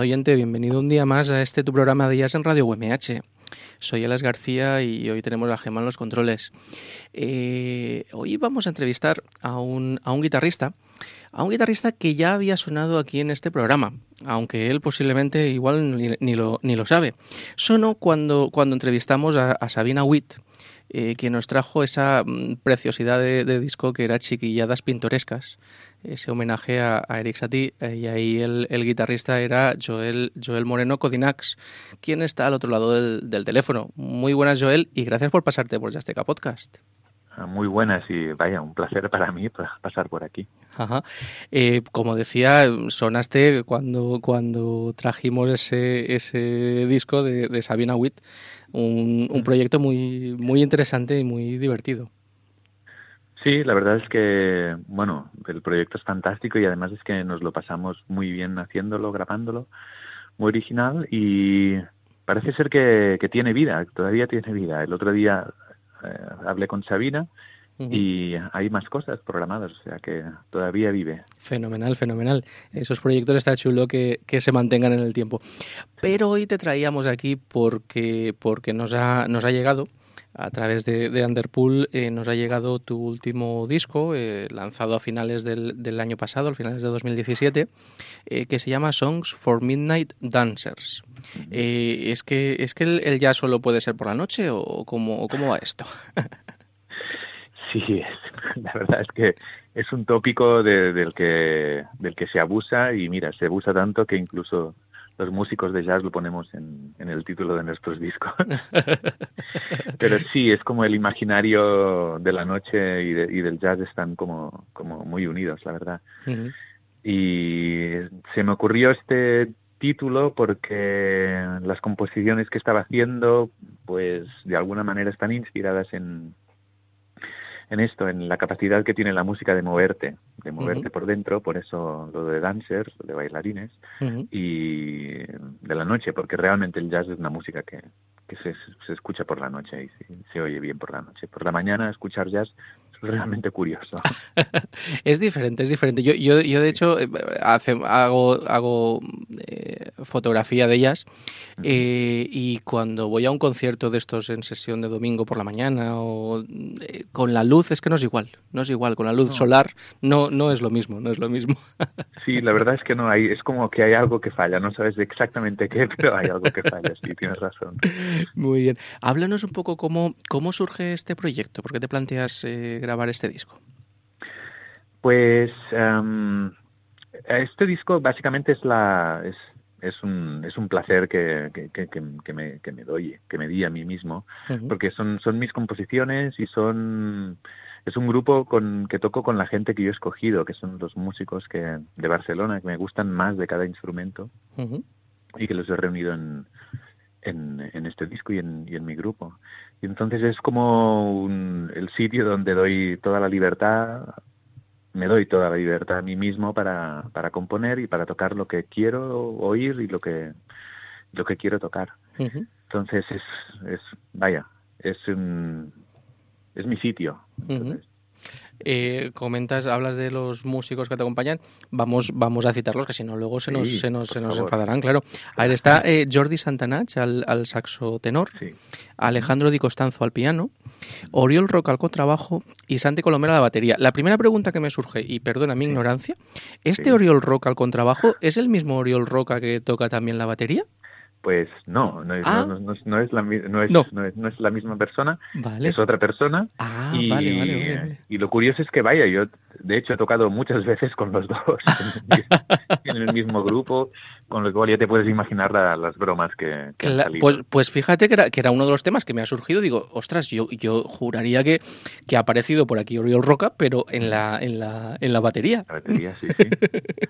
Oyente, bienvenido un día más a este tu programa de Jazz en Radio UMH. Soy Elas García y hoy tenemos a Gemma en los controles. Eh, hoy vamos a entrevistar a un, a un guitarrista, a un guitarrista que ya había sonado aquí en este programa, aunque él posiblemente igual ni, lo, ni lo, sabe. Sonó cuando, cuando entrevistamos a, Sabina Witt, eh, que nos trajo esa mm, preciosidad de, de, disco que era Chiquilladas Pintorescas, ese homenaje a, Eric Satie eh, y ahí el, guitarrista era Joel, Joel Moreno Codinax, quien está al otro lado del, teléfono. Muy buenas Joel y gracias por pasarte por Yasteca Podcast. muy buenas y vaya, un placer para mí pasar por aquí. Ajá. Eh, como decía, sonaste cuando, cuando trajimos ese, ese disco de, Sabina Witt, un, un, proyecto muy, muy interesante y muy divertido. Sí, la verdad es que, bueno, el proyecto es fantástico y además es que nos lo pasamos muy bien haciéndolo, grabándolo, muy original y parece ser que, tiene vida, todavía tiene vida. El otro día eh, hablé con Sabina y hay más cosas programadas, o sea que todavía vive. Fenomenal, fenomenal. Esos proyectos está chulo que, que se mantengan en el tiempo. Pero hoy te traíamos aquí porque, porque nos, ha, nos ha llegado a través de, de Underpool eh, nos ha llegado tu último disco, eh, lanzado a finales del, del, año pasado, a finales de 2017, eh, que se llama Songs for Midnight Dancers. ¿Es que, es que el, jazz solo puede ser por la noche o cómo, cómo va esto? sí, la verdad es que es un tópico del, que, del que se abusa y mira, se abusa tanto que incluso los músicos de jazz lo ponemos en, el título de nuestros discos. Pero sí, es como el imaginario de la noche y, del jazz están como, como muy unidos, la verdad. Y se me ocurrió este título porque las composiciones que estaba haciendo, pues de alguna manera están inspiradas en, en esto, en la capacidad que tiene la música de moverte, de moverte por dentro, por eso lo de dancers, de bailarines, y de la noche, porque realmente el jazz es una música que, se, se, escucha por la noche y se, se, oye bien por la noche. Por la mañana escuchar jazz realmente curioso. es diferente, es diferente. Yo, yo, yo de hecho, eh, hace, hago, hago eh, fotografía de ellas eh, y cuando voy a un concierto de estos en sesión de domingo por la mañana o con la luz, es que no es igual, no es igual. Con la luz solar no, no es lo mismo, no es lo mismo. sí, la verdad es que no hay, es como que hay algo que falla, no sabes exactamente qué, pero hay algo que falla, sí, tienes razón. Muy bien. Háblanos un poco cómo, cómo surge este proyecto, ¿por qué te planteas grabar este disco? Pues em, este disco básicamente es la es, es, un, es un placer que, que, me, que me doy, que me di a mí mismo, porque son, son mis composiciones y son es un grupo con que toco con la gente que yo he escogido, que son los músicos que de Barcelona, que me gustan más de cada instrumento y que los he reunido en, en, este disco y en, y en, mi grupo. Y entonces es como el sitio donde doy toda la libertad, me doy toda la libertad a mí mismo para, para componer y para tocar lo que quiero oír y lo que, lo que quiero tocar. Entonces es, es, vaya, es un, es mi sitio. Eh, comentas, hablas de los músicos que te acompañan, vamos, vamos a citarlos, que si no luego se nos, se nos, se nos enfadarán, claro. A ver, está eh, Jordi Santanach al, al saxo tenor, Alejandro Di Costanzo al piano, Oriol Roca al contrabajo y Santi Colomera a la batería. La primera pregunta que me surge, y perdona mi ignorancia, ¿este Oriol Roca al contrabajo es el mismo Oriol Roca que toca también la batería? Pues no, no es, no, ah. no, no, es la, no, es, no. es, no es la misma persona, es otra persona. Ah, y, vale, vale, y lo curioso es que, vaya, yo de hecho he tocado muchas veces con los dos en el mismo grupo con lo cual ya te puedes imaginar las bromas que, pues, pues fíjate que era, que era uno de los temas que me ha surgido. Digo, ostras, yo, yo juraría que, que ha aparecido por aquí Oriol Roca, pero en la, en la, en la batería. La batería, sí, sí.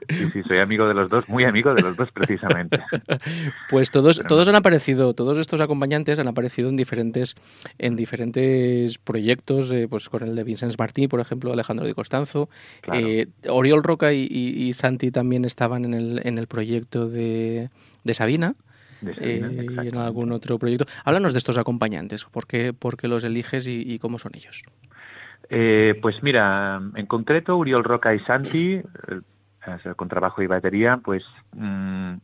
sí, sí, soy amigo de los dos, muy amigo de los dos precisamente. pues todos, todos han aparecido, todos estos acompañantes han aparecido en diferentes, en diferentes proyectos, eh, pues con el de Vincent Martí, por ejemplo, Alejandro Di Costanzo. Eh, Oriol Roca y, y, Santi también estaban en el, en el proyecto de, Sabina. Eh, y en algún otro proyecto. Háblanos de estos acompañantes, ¿por qué, los eliges y, cómo son ellos? Eh, pues mira, en concreto Uriol Roca y Santi, eh, con trabajo y batería, pues mm,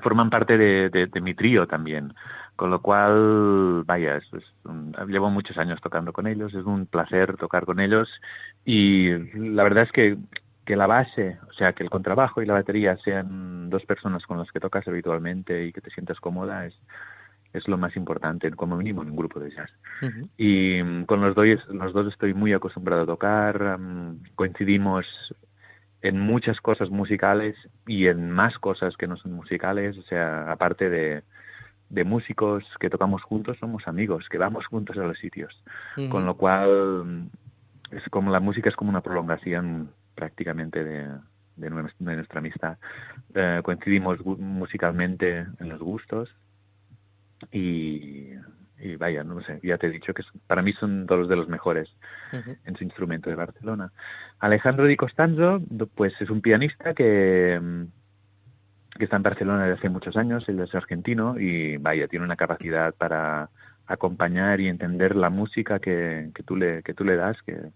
forman parte de, mi trío también, con lo cual, vaya, llevo muchos años tocando con ellos, es un placer tocar con ellos y la verdad es que que la base, o sea, que el contrabajo y la batería sean dos personas con las que tocas habitualmente y que te sientas cómoda es, es lo más importante, como mínimo en un grupo de jazz. Y mm, con los dos, los dos estoy muy acostumbrado a tocar, coincidimos en muchas cosas musicales y en más cosas que no son musicales, o sea, aparte de, de músicos que tocamos juntos somos amigos, que vamos juntos a los sitios. Con lo cual, es como la música es como una prolongación prácticamente de, de, nuestra, amistad. Eh, coincidimos musicalmente en los gustos y, vaya, no sé, ya te he dicho que para mí son dos de los mejores en su instrumento de Barcelona. Alejandro Di Costanzo, pues es un pianista que, que está en Barcelona desde hace muchos años, él es argentino y vaya, tiene una capacidad para acompañar y entender la música que, que, tú, le, que tú le das, que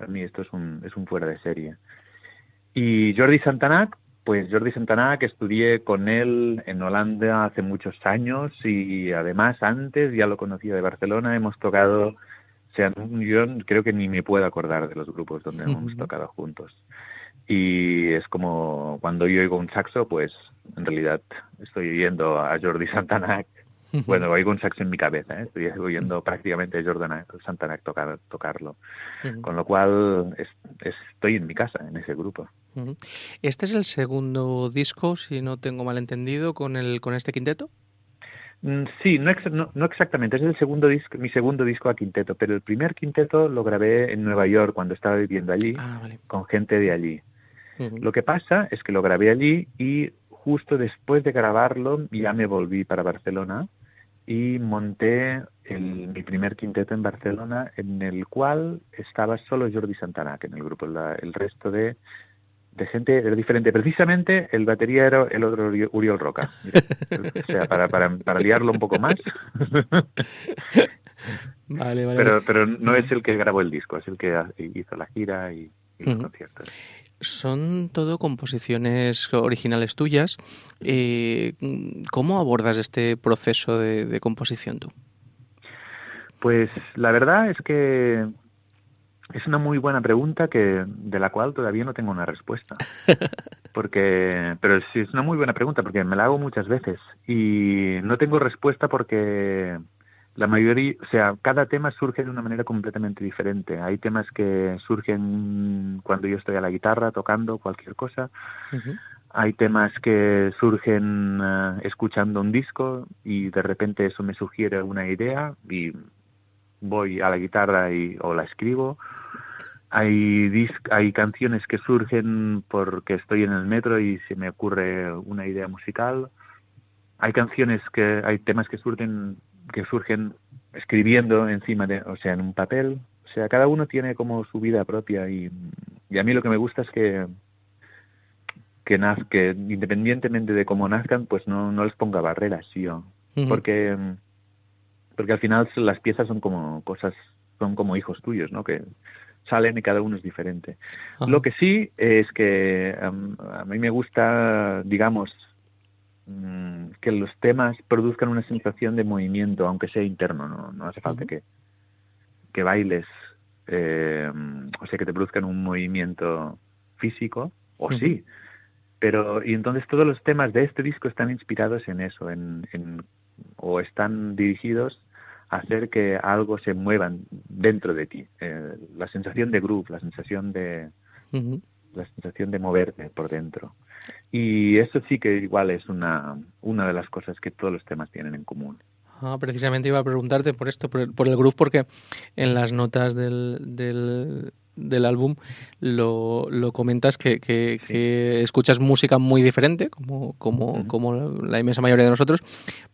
para mí esto es un, es un fuera de serie. Y Jordi Santanac, pues Jordi Santanac estudié con él en Holanda hace muchos años y además antes ya lo conocía de Barcelona, hemos tocado, o sea, yo creo que ni me puedo acordar de los grupos donde hemos tocado juntos. Y es como cuando yo oigo un saxo, pues en realidad estoy oyendo a Jordi Santanac bueno, oigo un saxo en mi cabeza, ¿eh? estoy oyendo prácticamente a Jordan Santanac tocar, tocarlo. Con lo cual estoy en mi casa, en ese grupo. ¿Este es el segundo disco, si no tengo mal entendido, con, el, con este quinteto? Mm, sí, no, no, exactamente, es el segundo disco, mi segundo disco a quinteto, pero el primer quinteto lo grabé en Nueva York cuando estaba viviendo allí, ah, con gente de allí. Lo que pasa es que lo grabé allí y justo después de grabarlo ya me volví para Barcelona y monté mi primer quinteto en Barcelona en el cual estaba solo Jordi Santanac en el grupo, el resto de, gente era diferente. Precisamente el batería era el otro Uriol Roca. o sea, para, para, para liarlo un poco más. vale, vale, pero, pero no es el que grabó el disco, es el que hizo la gira y, los conciertos son todo composiciones originales tuyas. Eh, ¿Cómo abordas este proceso de, composición tú? Pues la verdad es que es una muy buena pregunta que de la cual todavía no tengo una respuesta. Porque, pero sí es una muy buena pregunta porque me la hago muchas veces y no tengo respuesta porque la mayoría, o sea, cada tema surge de una manera completamente diferente. Hay temas que surgen cuando yo estoy a la guitarra tocando cualquier cosa. Hay temas que surgen eh, escuchando un disco y de repente eso me sugiere una idea y voy a la guitarra y o la escribo. Hay hay canciones que surgen porque estoy en el metro y se me ocurre una idea musical. Hay canciones que hay temas que surgen que surgen escribiendo encima de, o sea, en un papel. O sea, cada uno tiene como su vida propia y, y a mí lo que me gusta es que que, naz, que independientemente de cómo nazcan, pues no, no les ponga barreras, yo. Porque porque al final las piezas son como cosas, son como hijos tuyos, ¿no? Que salen y cada uno es diferente. Lo que sí es que a mí me gusta, digamos, Mm, que los temas produzcan una sensación de movimiento, aunque sea interno, no, no hace falta que, que bailes, eh, o sea, que te produzcan un movimiento físico, o sí, pero y entonces todos los temas de este disco están inspirados en eso, en, en, o están dirigidos a hacer que algo se mueva dentro de ti, eh, la sensación de groove, la sensación de, la sensación de moverte por dentro. Y eso sí que igual es una, una de las cosas que todos los temas tienen en común. Ah, precisamente iba a preguntarte por esto, por el, por el groove, porque en las notas del, del, álbum lo, lo comentas que, que, escuchas música muy diferente, como, como, como la inmensa mayoría de nosotros,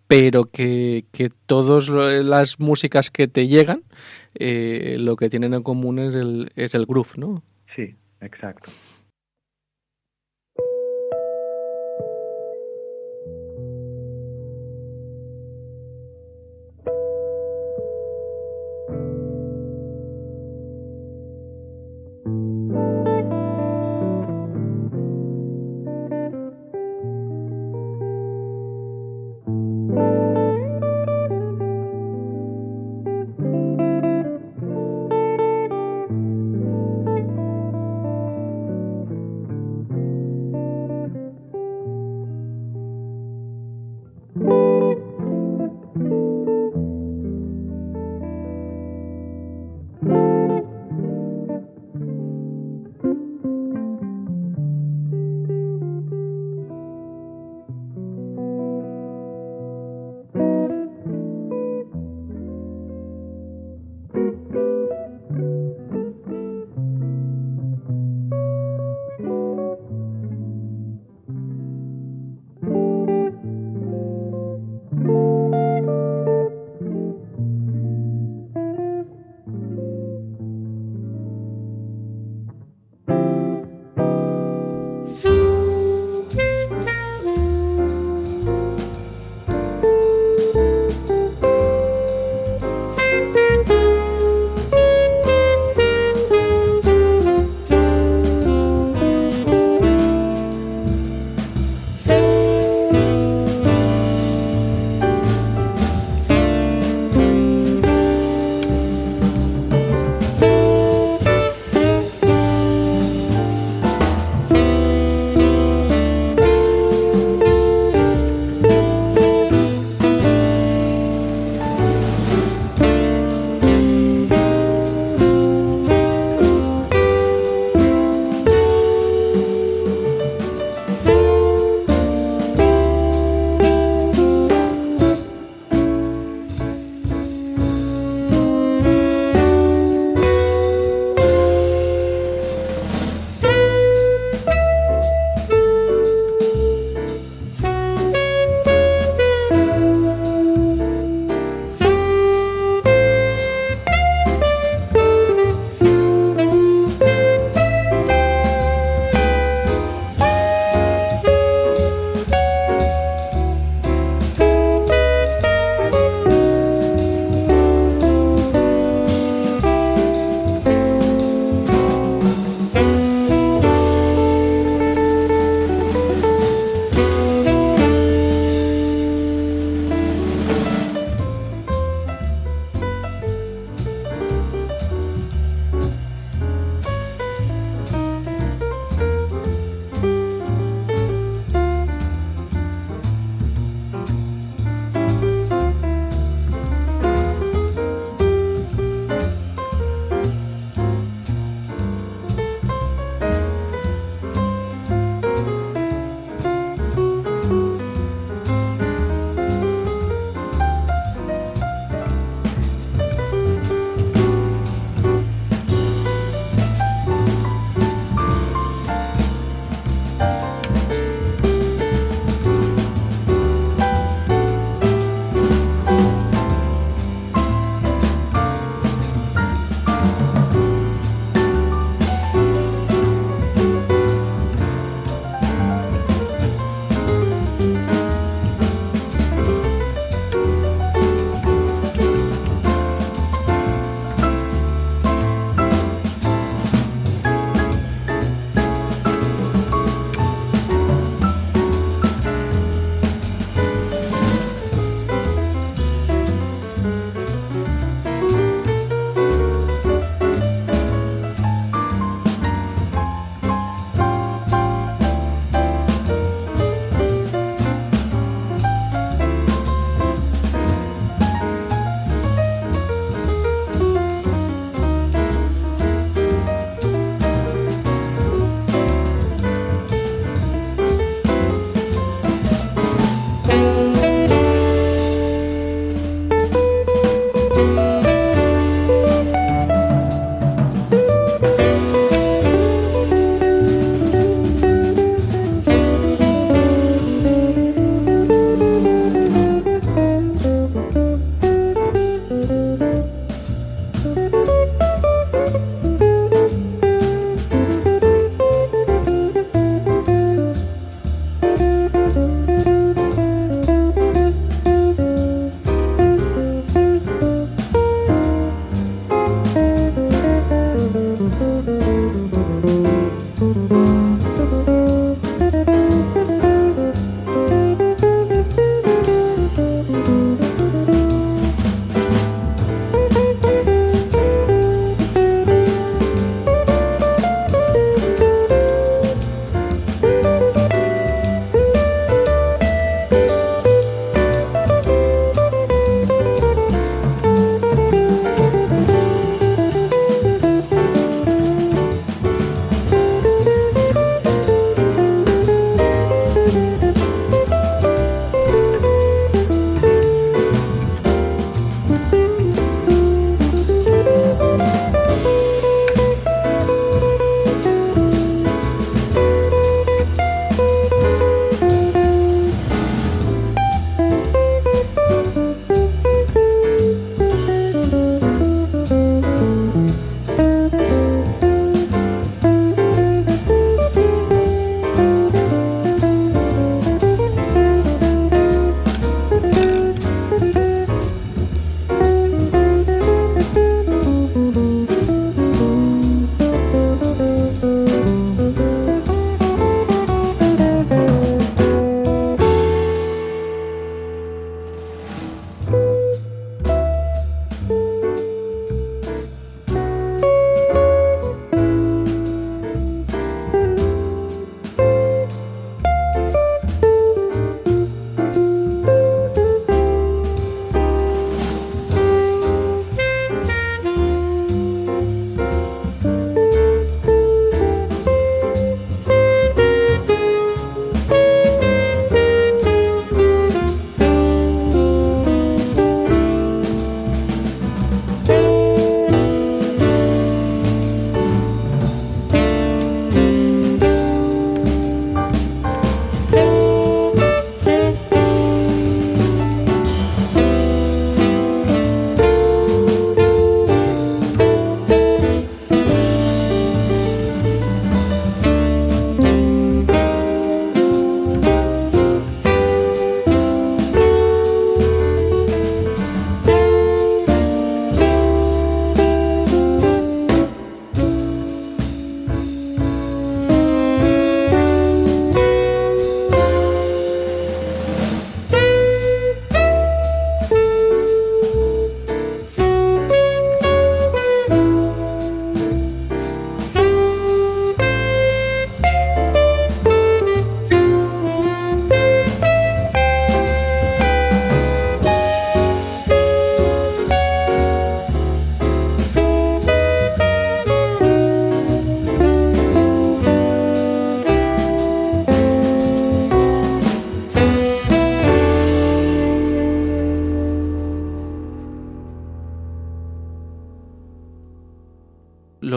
pero que, que todas las músicas que te llegan, eh, lo que tienen en común es el, es el groove, ¿no? Sí, exacto.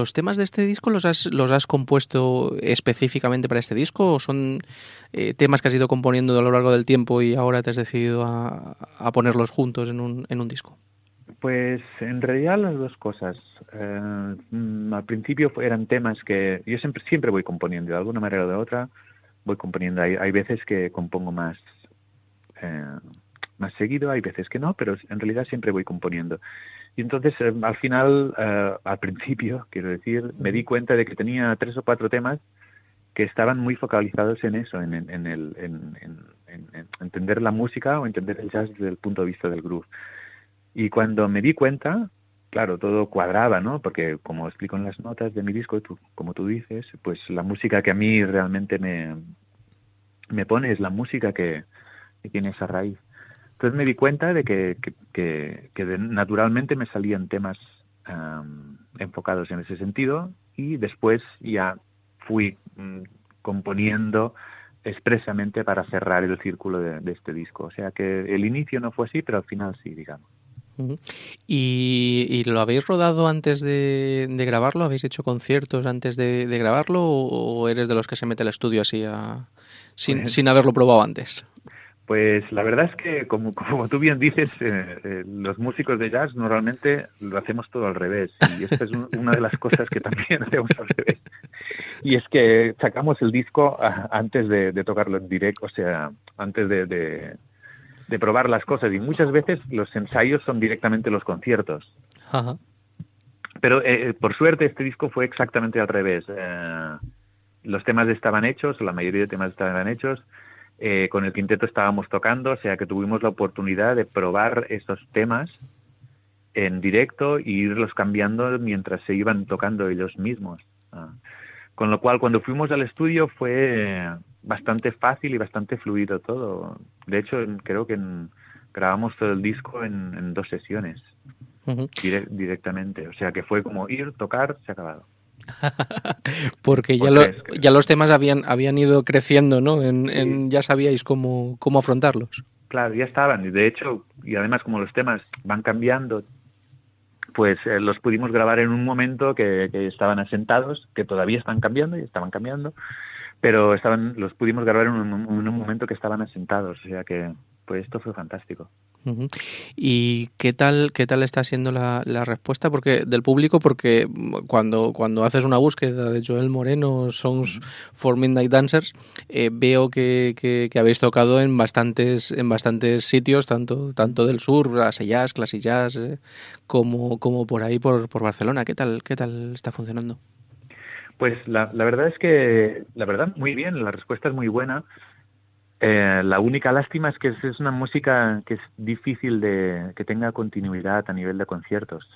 ¿Los temas de este disco los has, los has compuesto específicamente para este disco o son eh, temas que has ido componiendo a lo largo del tiempo y ahora te has decidido a, a ponerlos juntos en un, en un disco? Pues en realidad las dos cosas. Eh, al principio eran temas que yo siempre siempre voy componiendo de alguna manera o de otra voy componiendo. Hay, hay veces que compongo más eh, más seguido, hay veces que no, pero en realidad siempre voy componiendo. Y entonces eh, al final, al principio, quiero decir, me di cuenta de que tenía tres o cuatro temas que estaban muy focalizados en eso, en, en, el, en, en entender la música o entender el jazz desde el punto de vista del groove. Y cuando me di cuenta, claro, todo cuadraba, ¿no? Porque como explico en las notas de mi disco, como tú dices, pues la música que a mí realmente me, me pone es la música que, tiene esa raíz. Entonces me di cuenta de que, que, que, naturalmente me salían temas enfocados en ese sentido y después ya fui mm, componiendo expresamente para cerrar el círculo de, este disco. O sea que el inicio no fue así, pero al final sí, digamos. ¿Y, lo habéis rodado antes de, grabarlo? ¿Habéis hecho conciertos antes de, grabarlo? ¿O eres de los que se mete al estudio así sin, pues sin haberlo probado antes? Pues la verdad es que, como, como tú bien dices, eh, eh, los músicos de jazz normalmente lo hacemos todo al revés. Y esta es una de las cosas que también hacemos al revés. Y es que sacamos el disco antes de, tocarlo en directo, o sea, antes de, de probar las cosas y muchas veces los ensayos son directamente los conciertos. Pero eh, por suerte este disco fue exactamente al revés. Los temas estaban hechos, la mayoría de temas estaban hechos, eh, con el quinteto estábamos tocando, o sea que tuvimos la oportunidad de probar estos temas en directo e irlos cambiando mientras se iban tocando ellos mismos. Ah. Con lo cual, cuando fuimos al estudio fue bastante fácil y bastante fluido todo. De hecho, creo que grabamos todo el disco en, dos sesiones directamente. O sea que fue como ir, tocar, se ha acabado. Porque ya, ya los temas habían, habían ido creciendo, ¿no? En, ya sabíais cómo, cómo afrontarlos. Claro, ya estaban. Y de hecho, y además como los temas van cambiando, pues eh, los pudimos grabar en un momento que, que, estaban asentados, que todavía están cambiando y estaban cambiando pero estaban los pudimos grabar en un, momento que estaban asentados, o sea que pues esto fue fantástico. ¿Y qué tal, qué tal está siendo la, respuesta porque del público? Porque cuando, cuando haces una búsqueda de Joel Moreno, Songs for Midnight Dancers, eh, veo que, que, habéis tocado en bastantes, en bastantes sitios, tanto, tanto del sur, Jazz, Jazz, Classic Jazz, eh, como, como por ahí, por, por Barcelona. ¿Qué tal, ¿Qué tal está funcionando? Pues la, verdad es que, la verdad, muy bien, la respuesta es muy buena. Eh, la única lástima es que es, una música que es difícil de que tenga continuidad a nivel de conciertos.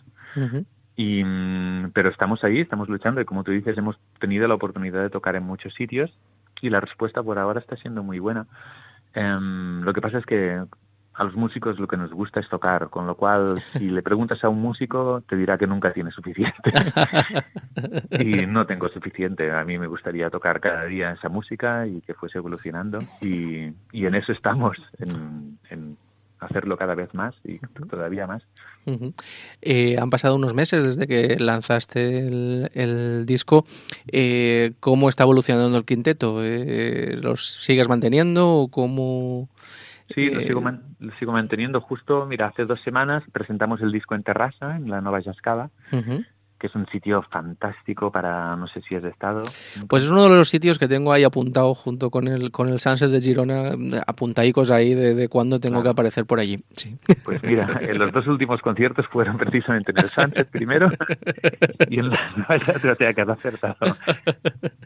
y, mm, pero estamos ahí, estamos luchando y como tú dices, hemos tenido la oportunidad de tocar en muchos sitios y la respuesta por ahora está siendo muy buena. Em, lo que pasa es que a los músicos lo que nos gusta es tocar, con lo cual si le preguntas a un músico te dirá que nunca tiene suficiente. y no tengo suficiente. A mí me gustaría tocar cada día esa música y que fuese evolucionando. Y, en eso estamos, en, hacerlo cada vez más y todavía más. Eh, han pasado unos meses desde que lanzaste el, disco. Eh, ¿Cómo está evolucionando el quinteto? Eh, ¿Los sigues manteniendo o cómo...? Sí, lo sigo, lo sigo, manteniendo. Justo, mira, hace dos semanas presentamos el disco en Terrassa, en la Nueva Yascada, que es un sitio fantástico para, no sé si de estado. Pues es uno de los sitios que tengo ahí apuntado junto con el, con el Sunset de Girona, apuntaicos ahí de, de cuándo tengo que aparecer por allí. Sí. Pues mira, en los dos últimos conciertos fueron precisamente en el Sunset primero y en la Nueva que has acertado.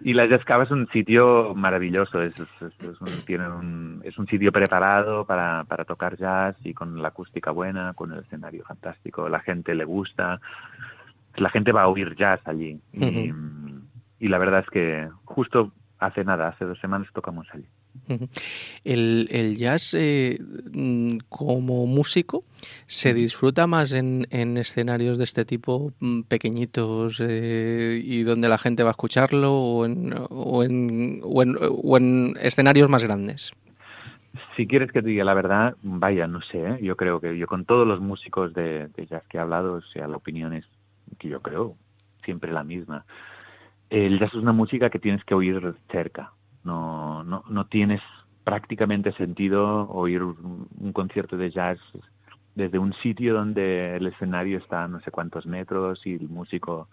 Y la Yascava es un sitio maravilloso, es, un, un, es un sitio preparado para, para tocar jazz y con la acústica buena, con el escenario fantástico, la gente le gusta la gente va a oír jazz allí. y, la verdad es que justo hace nada, hace dos semanas tocamos allí. el, jazz eh, mm, como músico se disfruta más en, escenarios de este tipo mm, pequeñitos eh, y donde la gente va a escucharlo o en, o en, o en, escenarios más grandes. Si quieres que te diga la verdad, vaya, no sé, ¿eh? yo creo que yo con todos los músicos de, de, jazz que he hablado, o sea, la opinión es que yo creo siempre la misma. El jazz es una música que tienes que oír cerca. No, no, no tienes prácticamente sentido oír un concierto de jazz desde un sitio donde el escenario está a no sé cuántos metros y el músico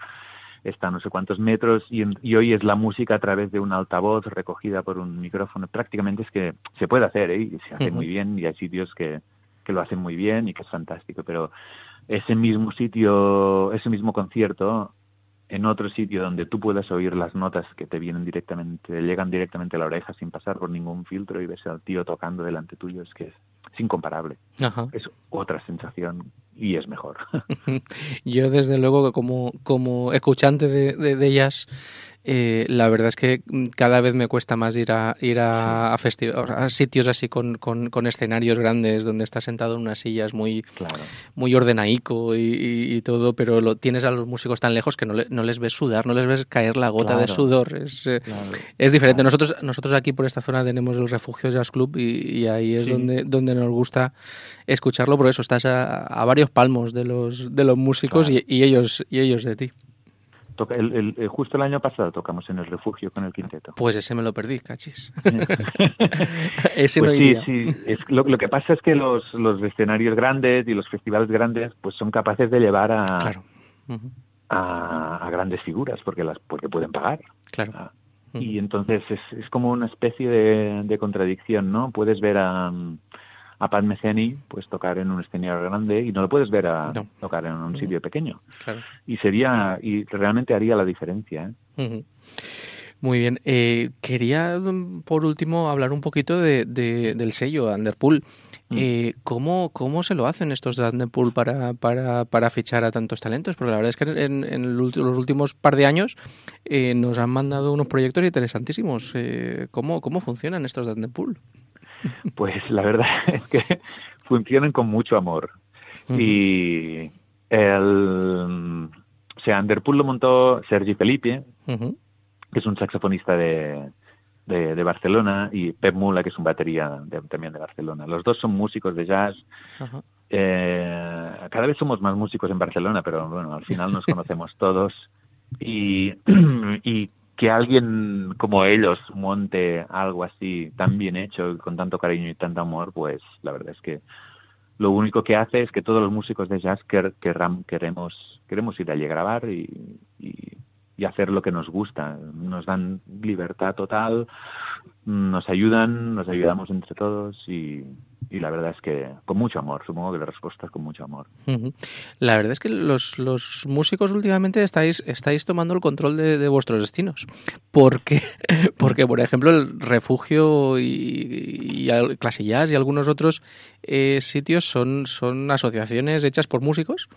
está a no sé cuántos metros y, y hoy es la música a través de un altavoz recogida por un micrófono. Prácticamente es que se puede hacer ¿eh? y se hace muy bien y hay sitios que, que lo hacen muy bien y que es fantástico, pero ese mismo sitio, ese mismo concierto en otro sitio donde tú puedas oír las notas que te vienen directamente, llegan directamente a la oreja sin pasar por ningún filtro y ves al tío tocando delante tuyo, es que es, incomparable. Es otra sensación y es mejor. Yo desde luego que como, como escuchante de, de, de jazz eh, la verdad es que mm, cada vez me cuesta más ir a ir a, a, sitios así con, con, escenarios grandes donde estás sentado en unas sillas muy, muy ordenaico y, todo, pero lo tienes a los músicos tan lejos que no, no les ves sudar, no les ves caer la gota de sudor. Es, eh, es diferente. Nosotros, nosotros aquí por esta zona tenemos el Refugio Jazz Club y, ahí es donde, donde nos gusta escucharlo, por eso estás a, varios palmos de los, de los músicos y, ellos, y ellos de ti. Toca el, el, justo el año pasado tocamos en el refugio con el quinteto. Pues ese me lo perdí, cachis. ese pues sí, sí. Es, lo, lo, que pasa es que los, los, escenarios grandes y los festivales grandes pues son capaces de llevar a, a, a, grandes figuras porque las porque pueden pagar. Claro. Ah, y entonces es, es como una especie de, de contradicción, ¿no? Puedes ver a a Pat Metheny pues tocar en un escenario grande y no lo puedes ver a tocar en un sitio pequeño. Y sería, y realmente haría la diferencia. ¿eh? Muy bien. Eh, quería, por último, hablar un poquito de, del sello Underpool. Mm. Eh, ¿cómo, ¿Cómo se lo hacen estos de Underpool para, para, para fichar a tantos talentos? Porque la verdad es que en, en los últimos par de años nos han mandado unos proyectos interesantísimos. ¿cómo, ¿Cómo funcionan estos de Underpool? Pues la verdad es que funcionan con mucho amor. Y el, o sea, Underpool lo montó Sergi Felipe, que es un saxofonista de, de, Barcelona, y Pep Mula, que es un batería también de Barcelona. Los dos son músicos de jazz. Eh, cada vez somos más músicos en Barcelona, pero bueno, al final nos conocemos todos. Y, y que alguien como ellos monte algo así tan bien hecho, con tanto cariño y tanto amor, pues la verdad es que lo único que hace es que todos los músicos de jazz queremos, queremos ir allí a grabar y, y, y hacer lo que nos gusta. Nos dan libertad total, nos ayudan, nos ayudamos entre todos y, y la verdad es que con mucho amor, supongo que la respuesta es con mucho amor. La verdad es que los, los músicos últimamente estáis, estáis tomando el control de, de vuestros destinos. Porque, porque, por ejemplo, el refugio y, y Clasillas y algunos otros eh, sitios son, son asociaciones hechas por músicos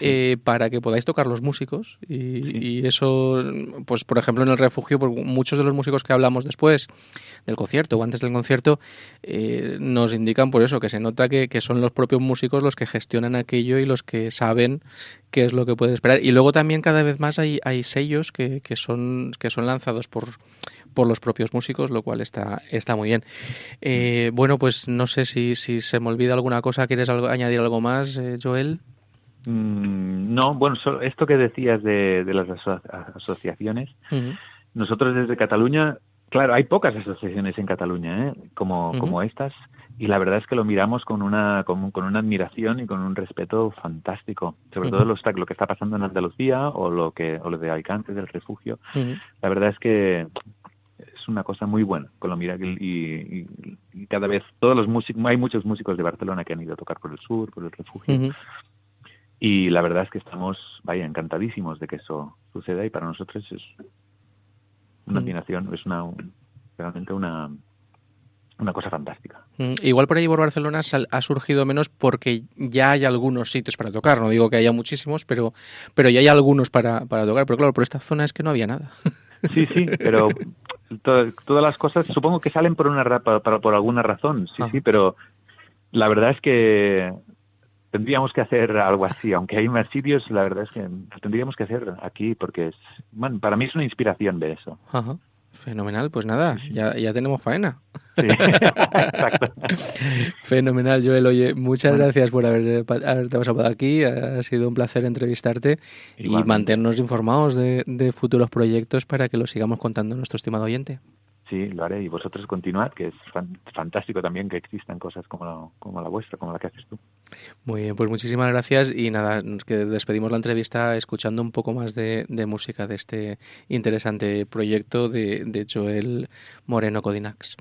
eh, para que podáis tocar los músicos. Y, y, eso, pues por ejemplo, en el refugio, por muchos de los músicos que hablamos después del concierto o antes del concierto, eh, nos indican por eso, que se nota que, que, son los propios músicos los que gestionan aquello y los que saben qué es lo que pueden esperar. Y luego también cada vez más hay, hay sellos que, que, son, que son lanzados por, por los propios músicos, lo cual está, está muy bien. Eh, bueno, pues no sé si, si se me olvida alguna cosa, ¿quieres algo, añadir algo más, eh, Joel? Mm, no, bueno, esto que decías de, de las aso asociaciones, uh -huh. nosotros desde Cataluña Claro, hay pocas asociaciones en Cataluña, ¿eh? como, uh -huh. como estas, y la verdad es que lo miramos con una, con, con una admiración y con un respeto fantástico, sobre uh -huh. todo lo, lo, que está pasando en Andalucía o lo que o lo de Alicante, del refugio. Uh -huh. La verdad es que es una cosa muy buena con lo mira y, y, y, cada vez todos los músicos, hay muchos músicos de Barcelona que han ido a tocar por el sur, por el refugio. Y la verdad es que estamos, vaya, encantadísimos de que eso suceda y para nosotros es una admiración, es una realmente una una cosa fantástica. Mm, igual por ahí por Barcelona ha surgido menos porque ya hay algunos sitios para tocar, no digo que haya muchísimos, pero, pero ya hay algunos para, para tocar, pero claro, por esta zona es que no había nada. Sí, sí, pero to todas las cosas supongo que salen por una por, por alguna razón, sí, sí, pero la verdad es que tendríamos que hacer algo así, aunque hay más sitios, la verdad es que tendríamos que hacer aquí porque es, bueno, para mí es una inspiración ver eso. Ajá. Fenomenal, pues nada, ya, ya tenemos faena. Sí, exacto. Fenomenal, Joel. Oye, muchas gracias por haber, haberte pasado aquí. Ha sido un placer entrevistarte y mantenernos informados de, de, futuros proyectos para que los sigamos contando a nuestro estimado oyente. Sí, lo haré y vosotros continuad, que es fantástico también que existan cosas como, como la vuestra, como la que haces tú. Muy bien, pues muchísimas gracias y nada, que despedimos la entrevista escuchando un poco más de, de música de este interesante proyecto de, de Joel Moreno Codinax.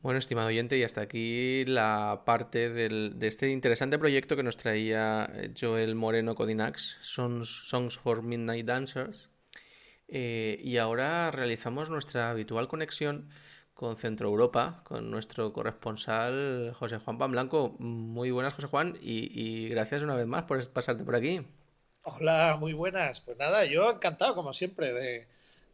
Bueno, estimado oyente, y hasta aquí la parte del, de este interesante proyecto que nos traía Joel Moreno Codinax, Songs, for Midnight Dancers. Eh, y ahora realizamos nuestra habitual conexión con Centro Europa, con nuestro corresponsal José Juan Blanco. Muy buenas, José Juan, y, y gracias una vez más por pasarte por aquí. Hola, muy buenas. Pues nada, yo encantado, como siempre, de,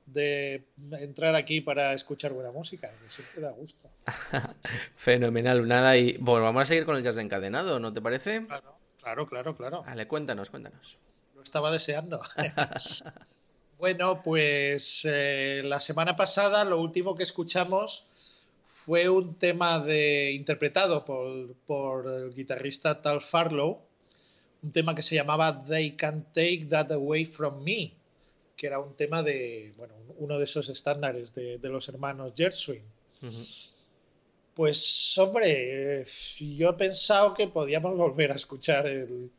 de entrar aquí para escuchar buena música, que siempre da gusto. Fenomenal, nada, y bueno, vamos a seguir con el jazz de encadenado, ¿no te parece? Claro, claro, claro, claro. Vale, cuéntanos, cuéntanos. Lo estaba deseando. bueno, pues eh, la semana pasada lo último que escuchamos fue un tema de interpretado por, por el guitarrista Tal Farlow, un tema que se llamaba They Can't Take That Away From Me que era un tema de, bueno, uno de esos estándares de, los hermanos Gershwin. Pues, hombre, yo he pensado que podíamos volver a escuchar el,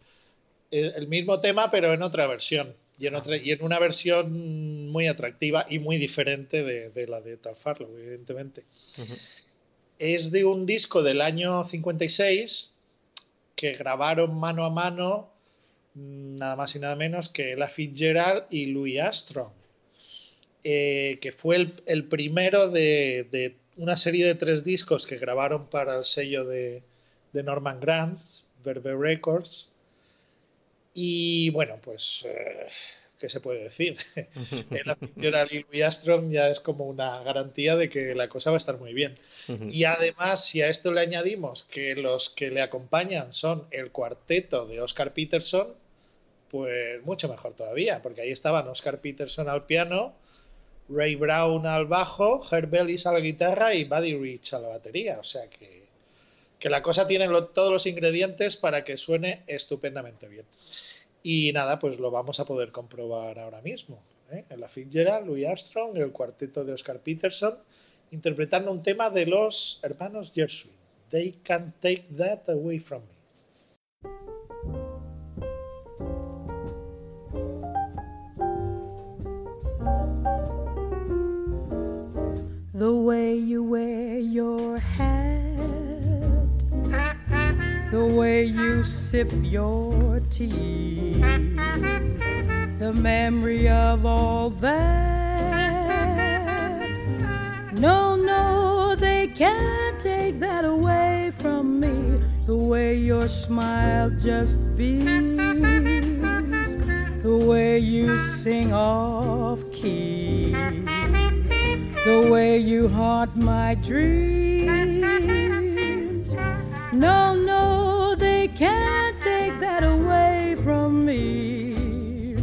el, mismo tema, pero en otra versión. Y en, otra, y en una versión muy atractiva y muy diferente de, la de Tal Farlow, evidentemente. Es de un disco del año 56 que grabaron mano a mano nada más y nada menos que Ella Fitzgerald y Louis Armstrong, eh, que fue el, primero de, una serie de tres discos que grabaron para el sello de, Norman Granz, Verve Records. Y bueno, pues, eh, ¿qué se puede decir? Ella Fitzgerald y Louis Armstrong ya es como una garantía de que la cosa va a estar muy bien. Y además, si a esto le añadimos que los que le acompañan son el cuarteto de Oscar Peterson, pues mucho mejor todavía, porque ahí estaban Oscar Peterson al piano, Ray Brown al bajo, Herb Ellis a la guitarra y Buddy Rich a la batería. O sea que, que la cosa tiene todos los ingredientes para que suene estupendamente bien. Y nada, pues lo vamos a poder comprobar ahora mismo. ¿eh? En la Fitzgerald, Louis Armstrong, el cuarteto de Oscar Peterson, interpretando un tema de los hermanos Gershwin. They can't take that away from me. The way you wear your hat, the way you sip your tea, the memory of all that. No, no, they can't take that away from me. The way your smile just beams, the way you sing off key the way you haunt my dreams. No, no, they can't take that away from me.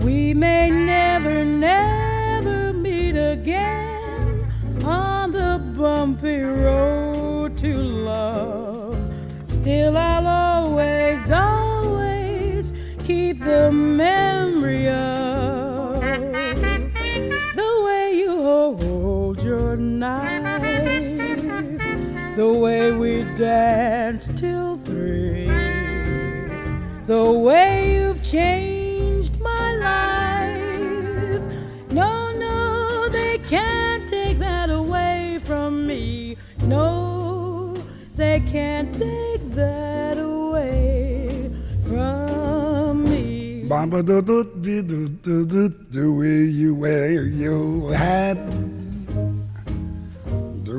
We may never, never meet again on the bumpy road to love. Still, I'll always, always keep the memory of knife, the way we danced till three, the way you've changed my life. No, no, they can't take that away from me. No, they can't take that away from me. Bamba do do do do do the way you wear your hat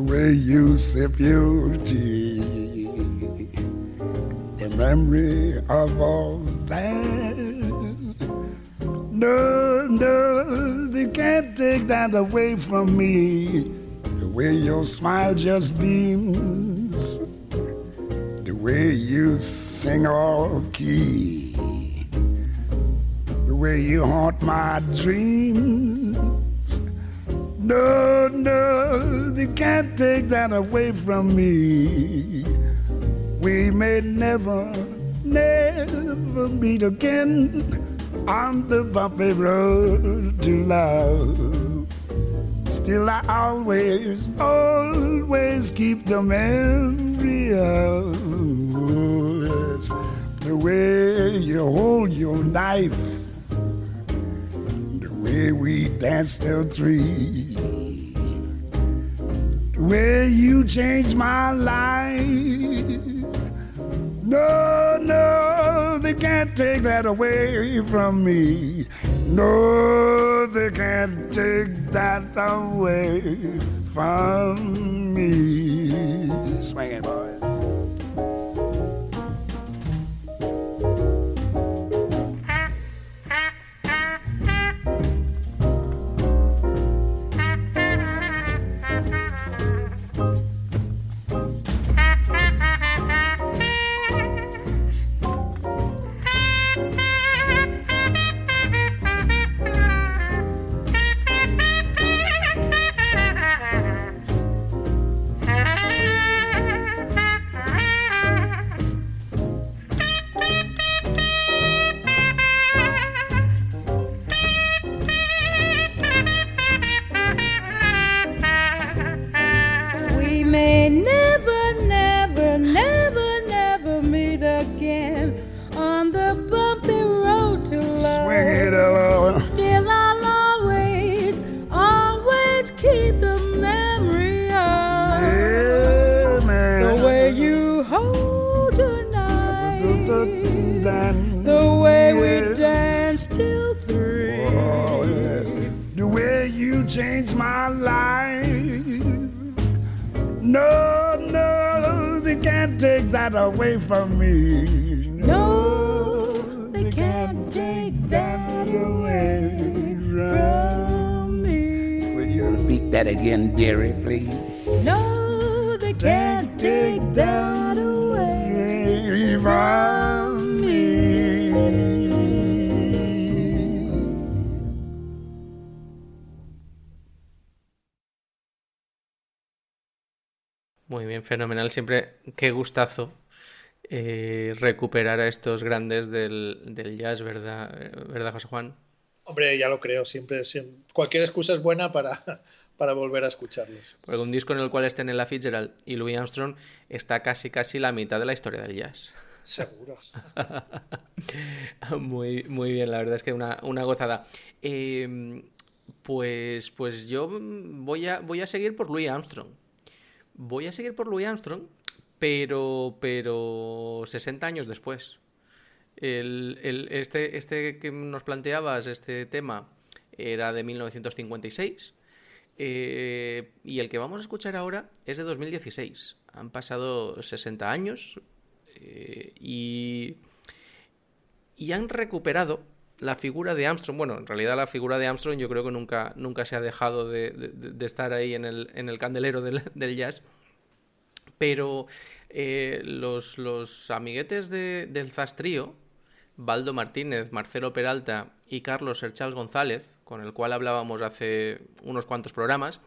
way you tea, the memory of all that. No, no, you can't take that away from me. The way your smile just beams, the way you sing off key, the way you haunt my dreams no, no, they can't take that away from me. We may never, never meet again on the bumpy road to love. Still, I always, always keep the memory of the way you hold your knife way we danced till three the way you changed my life. No, no, they can't take that away from me. No, they can't take that away from me. Swing it, boys. Fenomenal. Siempre qué gustazo eh, recuperar a estos grandes del, del jazz, ¿verdad, ¿verdad, José Juan? Hombre, ya lo creo, siempre, siempre- cualquier excusa es buena para, para volver a escucharlos. Porque un disco en el cual estén Ella Fitzgerald y Louis Armstrong está casi casi la mitad de la historia del jazz. Seguro. Muy, muy bien, la verdad es que una, una gozada. Eh, pues, pues yo voy a, voy a seguir por Louis Armstrong. Voy a seguir por Louis Armstrong, pero, pero 60 años después. El, el- este, este que nos planteabas, este tema, era de 1956. eh, y el que vamos a escuchar ahora es de 2016. Han pasado 60 años eh, y, y han recuperado la figura de Armstrong. Bueno, en realidad la figura de Armstrong yo creo que nunca, nunca se ha dejado de, estar ahí en el, en el candelero del, jazz. Pero eh, los, los amiguetes de- del Zas Trío, Baldo Martínez, Marcelo Peralta y Carlos Serchals González, con el cual hablábamos hace unos cuantos programas,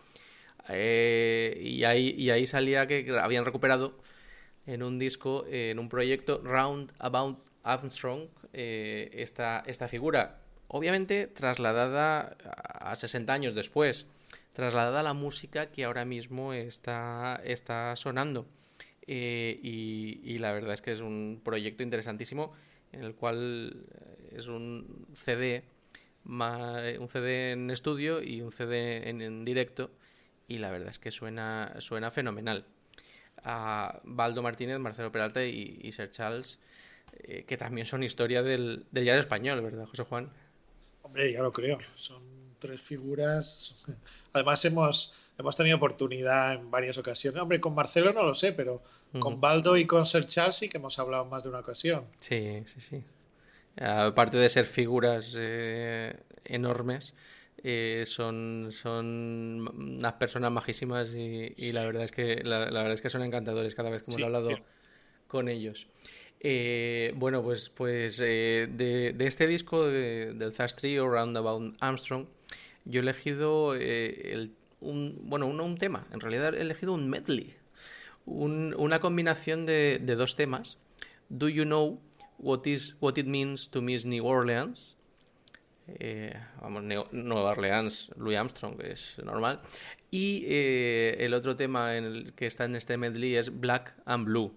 eh, y, ahí, y ahí salía que habían recuperado en un disco, en un proyecto Round About Armstrong, eh, esta, esta figura, obviamente trasladada a 60 años después, trasladada a la música que ahora mismo está, está sonando. Eh, y, la verdad es que es un proyecto interesantísimo en el cual eh, es un CD, un CD en estudio y un CD en, directo y la verdad es que suena, suena fenomenal. A Baldo Martínez, Marcelo Peralta y Sir Charles, eh, que también son historia del, del jazz español, ¿verdad, José Juan? Hombre, ya lo creo. Son tres figuras. Además, hemos, hemos tenido oportunidad en varias ocasiones. Hombre, con Marcelo no lo sé, pero con. Baldo y con Sir Charles sí que hemos hablado más de una ocasión. Sí, sí, sí. Aparte de ser figuras eh, enormes, eh, son, son unas personas majísimas y, y la verdad es que la, la verdad es que son encantadores cada vez que hemos Sí, hablado con ellos. Eh, bueno, pues, pues eh, de, este disco de- del Thrash Trio, Roundabout Armstrong, yo he elegido eh, un, bueno, no un tema, en realidad he elegido un medley, un- una combinación de, dos temas. Do you know what is what it means to miss New Orleans? Vamos, Nueva Orleans, Louis Armstrong, que es normal. Y el otro tema en el que está en este medley es Black and Blue.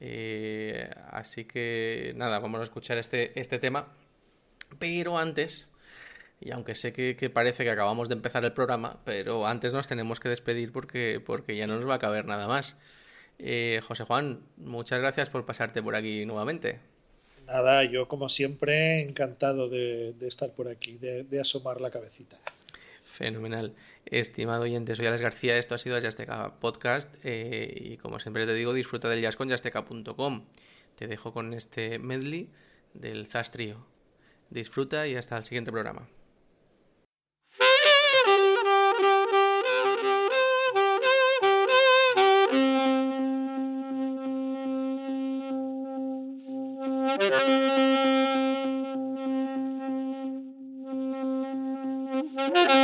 Eh, así que nada, vamos a escuchar este, este tema. Pero antes, Y aunque sé que, que, parece que acabamos de empezar el programa, pero antes nos tenemos que despedir porque, porque ya no nos va a caber nada más. Eh, José Juan, muchas gracias por pasarte por aquí nuevamente. Nada, yo como siempre encantado de, de estar por aquí, de, de, asomar la cabecita. Fenomenal. Estimado oyente, soy Alex García, esto ha sido el Yasteca Podcast eh, y como siempre te digo, disfruta del jazz con yasteca.com. Te dejo con este medley del Zastrío. Disfruta y hasta el siguiente programa.